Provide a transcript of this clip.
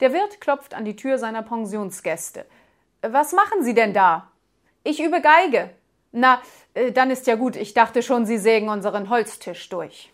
Der Wirt klopft an die Tür seiner Pensionsgäste. Was machen Sie denn da? Ich übe Geige. Na, äh, dann ist ja gut. Ich dachte schon, Sie sägen unseren Holztisch durch.